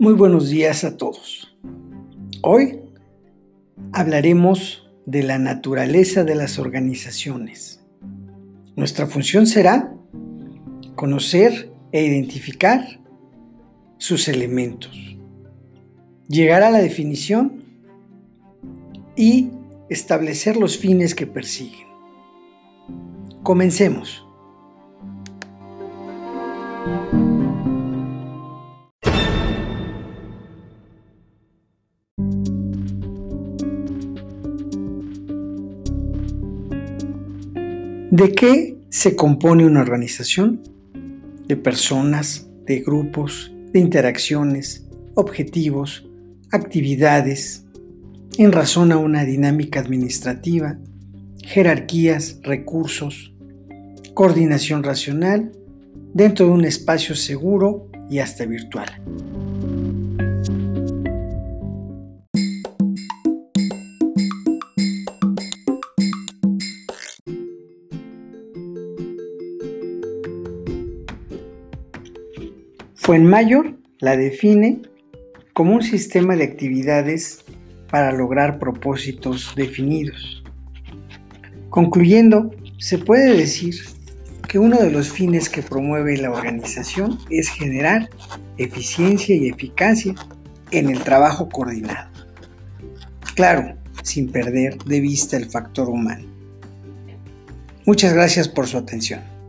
Muy buenos días a todos. Hoy hablaremos de la naturaleza de las organizaciones. Nuestra función será conocer e identificar sus elementos, llegar a la definición y establecer los fines que persiguen. Comencemos. ¿De qué se compone una organización? De personas, de grupos, de interacciones, objetivos, actividades, en razón a una dinámica administrativa, jerarquías, recursos, coordinación racional, dentro de un espacio seguro y hasta virtual. Fuenmayor la define como un sistema de actividades para lograr propósitos definidos. Concluyendo, se puede decir que uno de los fines que promueve la organización es generar eficiencia y eficacia en el trabajo coordinado. Claro, sin perder de vista el factor humano. Muchas gracias por su atención.